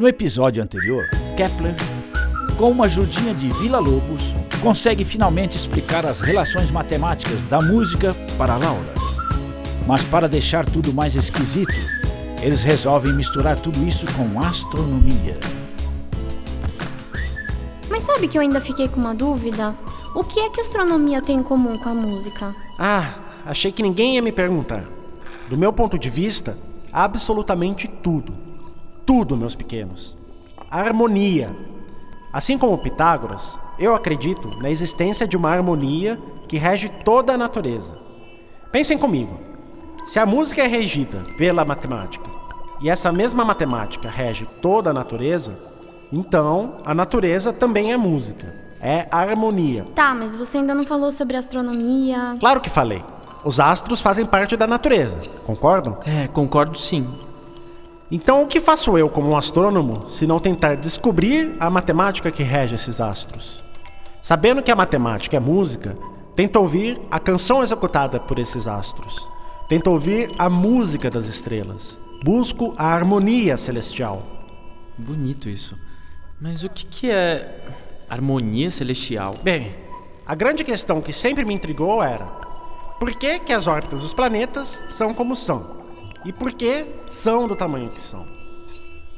No episódio anterior, Kepler, com uma ajudinha de Vila Lobos, consegue finalmente explicar as relações matemáticas da música para Laura. Mas para deixar tudo mais esquisito, eles resolvem misturar tudo isso com astronomia. Mas sabe que eu ainda fiquei com uma dúvida? O que é que a astronomia tem em comum com a música? Ah, achei que ninguém ia me perguntar. Do meu ponto de vista, absolutamente tudo tudo, meus pequenos. A harmonia. Assim como Pitágoras, eu acredito na existência de uma harmonia que rege toda a natureza. Pensem comigo. Se a música é regida pela matemática e essa mesma matemática rege toda a natureza, então a natureza também é música. É harmonia. Tá, mas você ainda não falou sobre astronomia. Claro que falei. Os astros fazem parte da natureza, concordam? É, concordo sim. Então, o que faço eu como um astrônomo se não tentar descobrir a matemática que rege esses astros? Sabendo que a matemática é música, tento ouvir a canção executada por esses astros. Tento ouvir a música das estrelas. Busco a harmonia celestial. Bonito isso. Mas o que, que é harmonia celestial? Bem, a grande questão que sempre me intrigou era: por que, que as órbitas dos planetas são como são? E por que são do tamanho que são.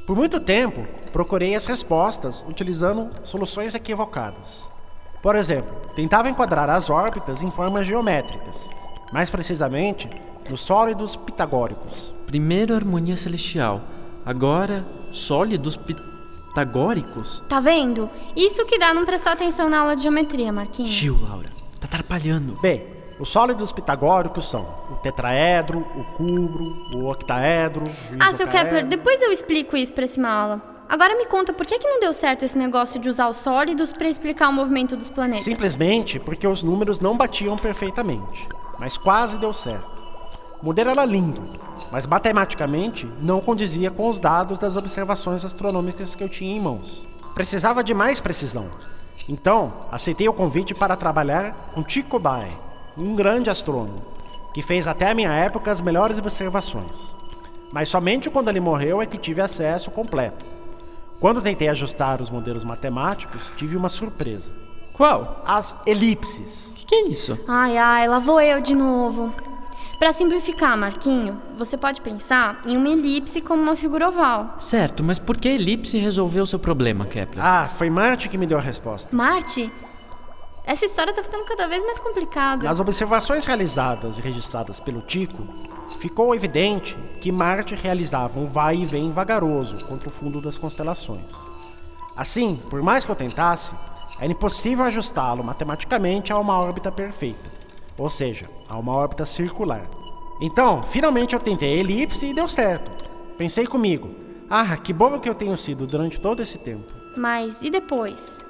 Por muito tempo, procurei as respostas utilizando soluções equivocadas. Por exemplo, tentava enquadrar as órbitas em formas geométricas, mais precisamente nos sólidos pitagóricos. Primeiro harmonia celestial, agora sólidos pitagóricos? Tá vendo? Isso que dá não prestar atenção na aula de geometria, Marquinhos. Tio, Laura, tá atrapalhando. Bem, os sólidos pitagóricos são o tetraedro, o cubro, o octaedro. O ah, seu Kepler, depois eu explico isso para esse mala. Agora me conta, por que, que não deu certo esse negócio de usar os sólidos para explicar o movimento dos planetas? Simplesmente porque os números não batiam perfeitamente. Mas quase deu certo. O modelo era lindo, mas matematicamente não condizia com os dados das observações astronômicas que eu tinha em mãos. Precisava de mais precisão. Então, aceitei o convite para trabalhar com Tycho Brahe, um grande astrônomo, que fez até a minha época as melhores observações. Mas somente quando ele morreu é que tive acesso completo. Quando tentei ajustar os modelos matemáticos, tive uma surpresa. Qual? As elipses. O que, que é isso? Ai, ai, lá vou eu de novo. Para simplificar, Marquinho, você pode pensar em uma elipse como uma figura oval. Certo, mas por que a elipse resolveu o seu problema, Kepler? Ah, foi Marte que me deu a resposta. Marte? Essa história tá ficando cada vez mais complicada. Nas observações realizadas e registradas pelo Tico, ficou evidente que Marte realizava um vai e vem vagaroso contra o fundo das constelações. Assim, por mais que eu tentasse, era impossível ajustá-lo matematicamente a uma órbita perfeita, ou seja, a uma órbita circular. Então, finalmente eu tentei a elipse e deu certo. Pensei comigo, ah, que bobo que eu tenho sido durante todo esse tempo. Mas e depois?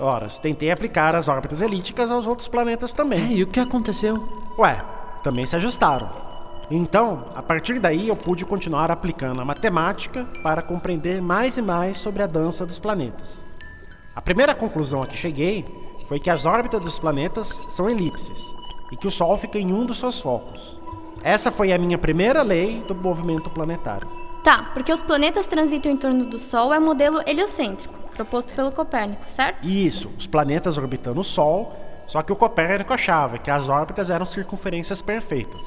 Ora, tentei aplicar as órbitas elípticas aos outros planetas também. É, e o que aconteceu? Ué, também se ajustaram. Então, a partir daí eu pude continuar aplicando a matemática para compreender mais e mais sobre a dança dos planetas. A primeira conclusão a que cheguei foi que as órbitas dos planetas são elipses e que o Sol fica em um dos seus focos. Essa foi a minha primeira lei do movimento planetário. Tá, porque os planetas transitam em torno do Sol é o modelo heliocêntrico proposto pelo Copérnico, certo? Isso, os planetas orbitando o Sol, só que o Copérnico achava que as órbitas eram circunferências perfeitas.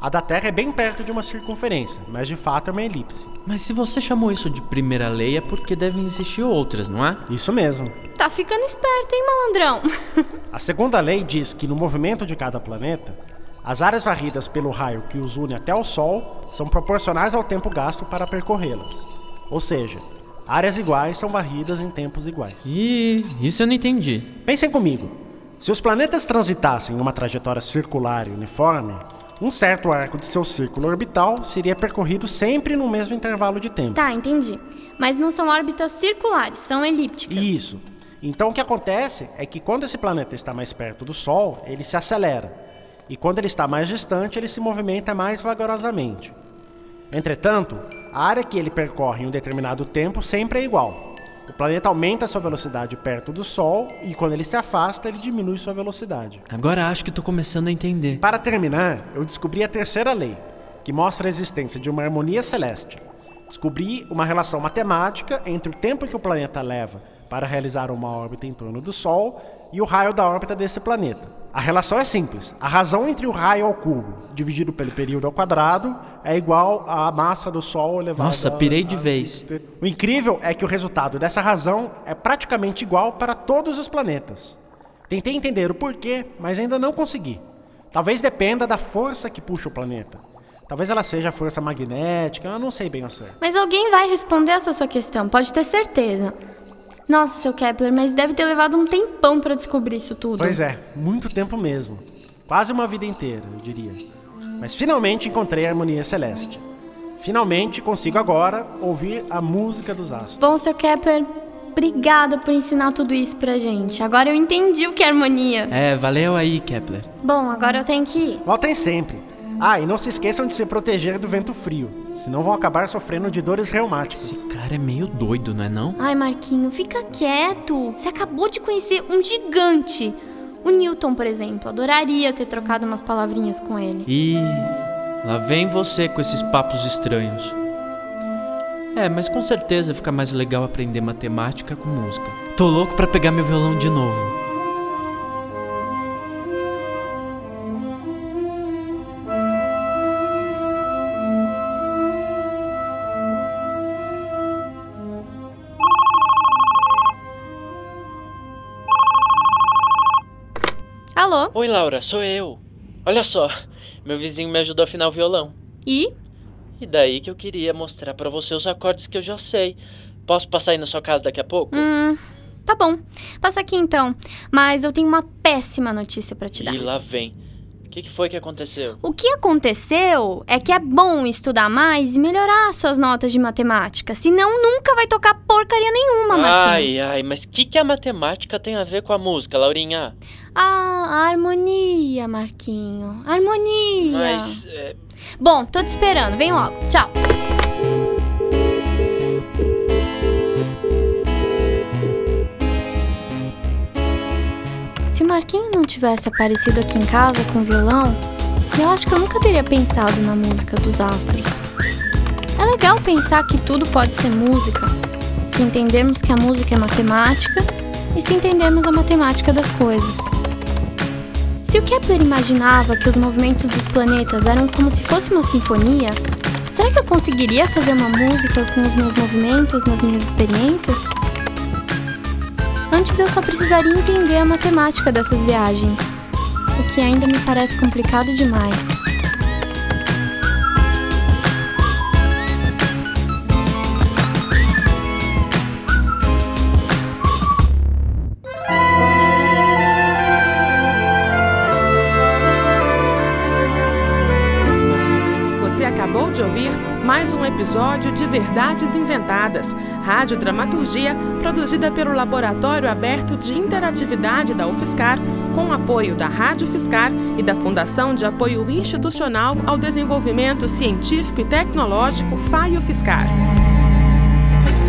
A da Terra é bem perto de uma circunferência, mas de fato é uma elipse. Mas se você chamou isso de primeira lei é porque devem existir outras, não é? Isso mesmo. Tá ficando esperto, hein, malandrão? A segunda lei diz que no movimento de cada planeta, as áreas varridas pelo raio que os une até o Sol são proporcionais ao tempo gasto para percorrê-las. Ou seja, áreas iguais são varridas em tempos iguais. E isso eu não entendi. Pensem comigo. Se os planetas transitassem em uma trajetória circular e uniforme, um certo arco de seu círculo orbital seria percorrido sempre no mesmo intervalo de tempo. Tá, entendi. Mas não são órbitas circulares, são elípticas. Isso. Então o que acontece é que quando esse planeta está mais perto do Sol, ele se acelera. E quando ele está mais distante, ele se movimenta mais vagarosamente. Entretanto, a área que ele percorre em um determinado tempo sempre é igual. O planeta aumenta sua velocidade perto do Sol e quando ele se afasta, ele diminui sua velocidade. Agora acho que tô começando a entender. Para terminar, eu descobri a terceira lei, que mostra a existência de uma harmonia celeste. Descobri uma relação matemática entre o tempo que o planeta leva para realizar uma órbita em torno do Sol e o raio da órbita desse planeta. A relação é simples. A razão entre o raio ao cubo dividido pelo período ao quadrado é igual à massa do Sol elevada Nossa, pirei de a- vez. O incrível é que o resultado dessa razão é praticamente igual para todos os planetas. Tentei entender o porquê, mas ainda não consegui. Talvez dependa da força que puxa o planeta. Talvez ela seja a força magnética, eu não sei bem ao certo. Mas alguém vai responder essa sua questão, pode ter certeza. Nossa, seu Kepler, mas deve ter levado um tempão pra descobrir isso tudo. Pois é, muito tempo mesmo. Quase uma vida inteira, eu diria. Mas finalmente encontrei a harmonia celeste. Finalmente consigo agora ouvir a música dos astros. Bom, seu Kepler, obrigada por ensinar tudo isso pra gente. Agora eu entendi o que é harmonia. É, valeu aí, Kepler. Bom, agora eu tenho que ir. Voltem sempre. Ah, e não se esqueçam de se proteger do vento frio, senão vão acabar sofrendo de dores reumáticas. Esse cara é meio doido, não é não? Ai, Marquinho, fica quieto. Você acabou de conhecer um gigante. O Newton, por exemplo, adoraria ter trocado umas palavrinhas com ele. Ih, lá vem você com esses papos estranhos. É, mas com certeza fica mais legal aprender matemática com música. Tô louco pra pegar meu violão de novo. Alô? Oi, Laura, sou eu. Olha só, meu vizinho me ajudou a afinar o violão. E? E daí que eu queria mostrar pra você os acordes que eu já sei. Posso passar aí na sua casa daqui a pouco? Hum, tá bom. Passa aqui então. Mas eu tenho uma péssima notícia pra te dar. E lá vem. O que, que foi que aconteceu? O que aconteceu é que é bom estudar mais e melhorar suas notas de matemática. Senão nunca vai tocar porcaria nenhuma, Marquinhos. Ai, ai, mas o que, que a matemática tem a ver com a música, Laurinha? Ah, a harmonia, Marquinho. Harmonia. Mas. é, Bom, tô te esperando. Vem logo. Tchau. Marquinho não tivesse aparecido aqui em casa com o violão, eu acho que eu nunca teria pensado na música dos astros. É legal pensar que tudo pode ser música, se entendermos que a música é matemática e se entendermos a matemática das coisas. Se o Kepler imaginava que os movimentos dos planetas eram como se fosse uma sinfonia, será que eu conseguiria fazer uma música com os meus movimentos nas minhas experiências? Antes eu só precisaria entender a matemática dessas viagens, o que ainda me parece complicado demais. De ouvir mais um episódio de Verdades Inventadas, rádio dramaturgia produzida pelo Laboratório Aberto de Interatividade da UFSCar, com apoio da Rádio Fiscar e da Fundação de Apoio Institucional ao Desenvolvimento Científico e Tecnológico FAIO Fiscar.